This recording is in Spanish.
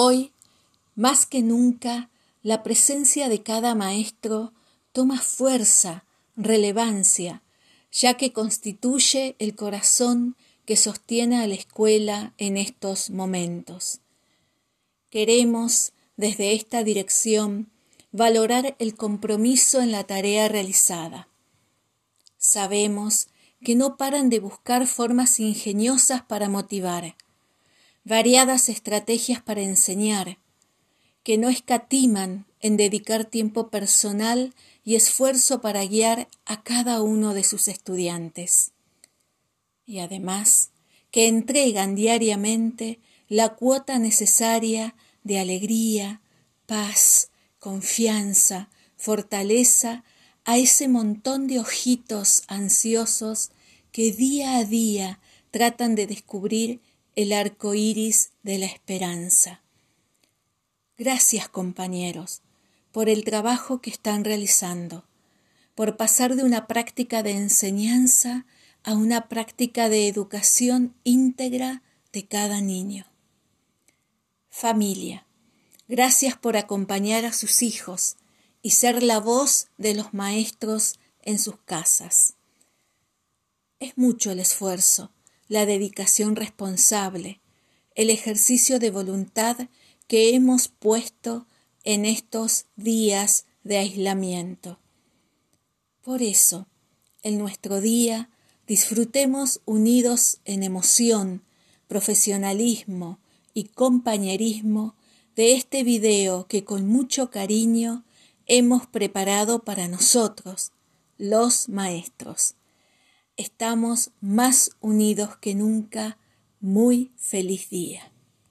Hoy, más que nunca, la presencia de cada maestro toma fuerza, relevancia, ya que constituye el corazón que sostiene a la escuela en estos momentos. Queremos, desde esta dirección, valorar el compromiso en la tarea realizada. Sabemos que no paran de buscar formas ingeniosas para motivar, variadas estrategias para enseñar, que no escatiman en dedicar tiempo personal y esfuerzo para guiar a cada uno de sus estudiantes. Y además, que entregan diariamente la cuota necesaria de alegría, paz, confianza, fortaleza a ese montón de ojitos ansiosos que día a día tratan de descubrir el arco iris de la esperanza. Gracias, compañeros, por el trabajo que están realizando, por pasar de una práctica de enseñanza a una práctica de educación íntegra de cada niño. Familia, gracias por acompañar a sus hijos y ser la voz de los maestros en sus casas. Es mucho el esfuerzo, la dedicación responsable, el ejercicio de voluntad que hemos puesto en estos días de aislamiento. Por eso, en nuestro día, disfrutemos unidos en emoción, profesionalismo y compañerismo de este video que con mucho cariño hemos preparado para nosotros, los maestros. Estamos más unidos que nunca. Muy feliz día.